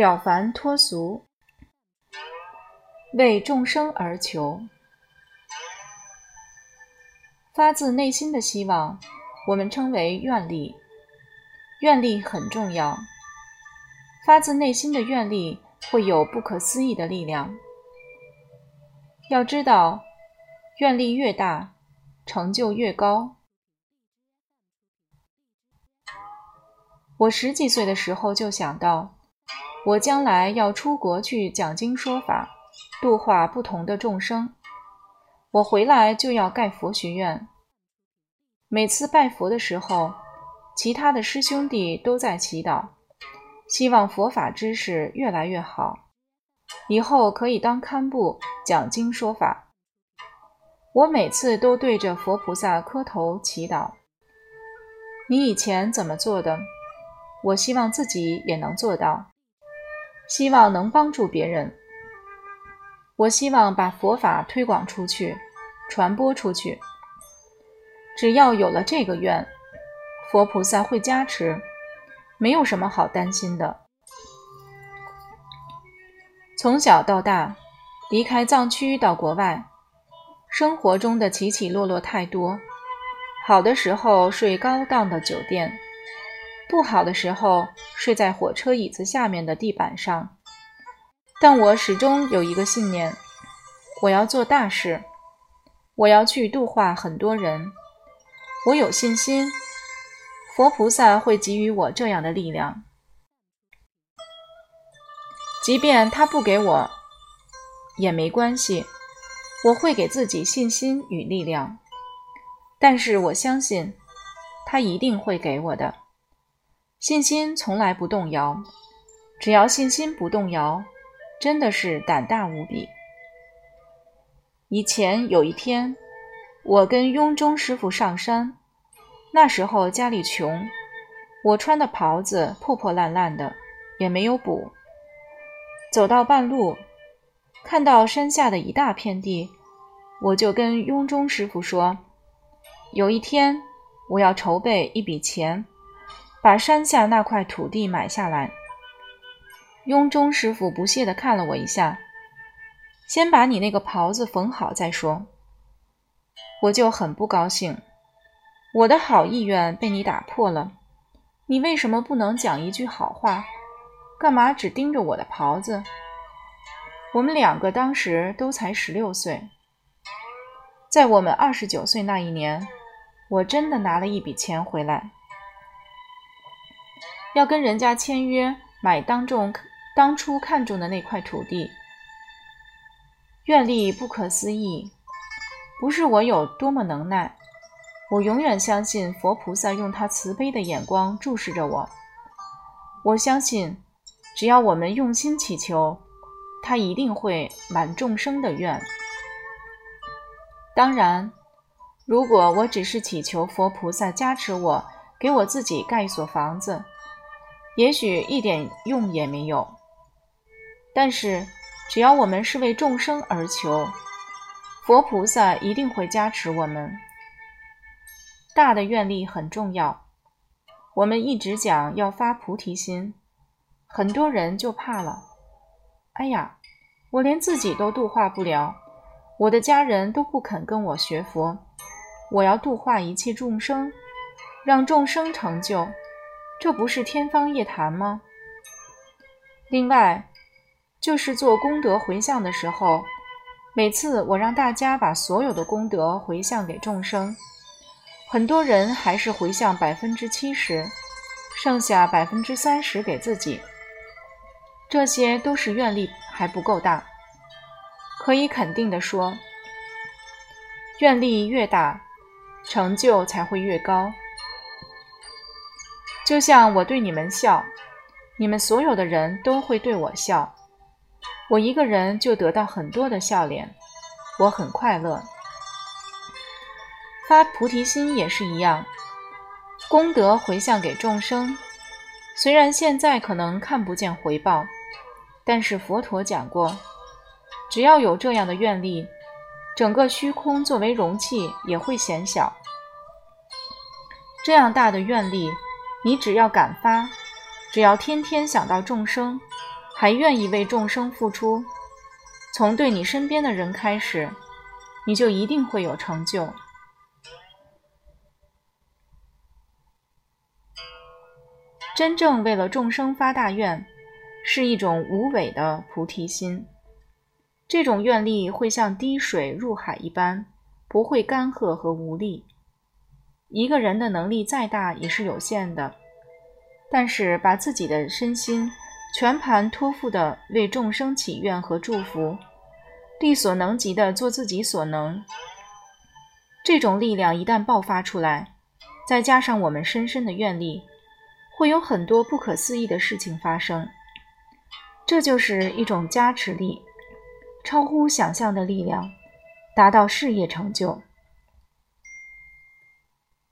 了凡脱俗，为众生而求，发自内心的希望，我们称为愿力。愿力很重要，发自内心的愿力会有不可思议的力量。要知道，愿力越大，成就越高。我十几岁的时候就想到，我将来要出国去讲经说法，度化不同的众生。我回来就要盖佛学院。每次拜佛的时候。其他的师兄弟都在祈祷，希望佛法知识越来越好，以后可以当堪布讲经说法。我每次都对着佛菩萨磕头祈祷。你以前怎么做的？我希望自己也能做到，希望能帮助别人。我希望把佛法推广出去，传播出去。只要有了这个愿。佛菩萨会加持，没有什么好担心的。从小到大，离开藏区到国外，生活中的起起落落太多。好的时候睡高档的酒店，不好的时候睡在火车椅子下面的地板上。但我始终有一个信念：我要做大事，我要去度化很多人。我有信心。佛菩萨会给予我这样的力量，即便他不给我也没关系，我会给自己信心与力量。但是我相信，他一定会给我的。信心从来不动摇，只要信心不动摇，真的是胆大无比。以前有一天，我跟雍中师傅上山。那时候家里穷，我穿的袍子破破烂烂的，也没有补。走到半路，看到山下的一大片地，我就跟雍中师傅说：“有一天我要筹备一笔钱，把山下那块土地买下来。”雍中师傅不屑地看了我一下：“先把你那个袍子缝好再说。”我就很不高兴。我的好意愿被你打破了，你为什么不能讲一句好话？干嘛只盯着我的袍子？我们两个当时都才十六岁，在我们二十九岁那一年，我真的拿了一笔钱回来，要跟人家签约买当众当初看中的那块土地。愿力不可思议，不是我有多么能耐。我永远相信佛菩萨用他慈悲的眼光注视着我。我相信，只要我们用心祈求，他一定会满众生的愿。当然，如果我只是祈求佛菩萨加持我，给我自己盖一所房子，也许一点用也没有。但是，只要我们是为众生而求，佛菩萨一定会加持我们。大的愿力很重要，我们一直讲要发菩提心，很多人就怕了。哎呀，我连自己都度化不了，我的家人都不肯跟我学佛，我要度化一切众生，让众生成就，这不是天方夜谭吗？另外，就是做功德回向的时候，每次我让大家把所有的功德回向给众生。很多人还是回向百分之七十，剩下百分之三十给自己。这些都是愿力还不够大。可以肯定的说，愿力越大，成就才会越高。就像我对你们笑，你们所有的人都会对我笑，我一个人就得到很多的笑脸，我很快乐。发菩提心也是一样，功德回向给众生。虽然现在可能看不见回报，但是佛陀讲过，只要有这样的愿力，整个虚空作为容器也会显小。这样大的愿力，你只要敢发，只要天天想到众生，还愿意为众生付出，从对你身边的人开始，你就一定会有成就。真正为了众生发大愿，是一种无伪的菩提心。这种愿力会像滴水入海一般，不会干涸和无力。一个人的能力再大也是有限的，但是把自己的身心全盘托付的为众生祈愿和祝福，力所能及的做自己所能，这种力量一旦爆发出来，再加上我们深深的愿力。会有很多不可思议的事情发生，这就是一种加持力，超乎想象的力量，达到事业成就。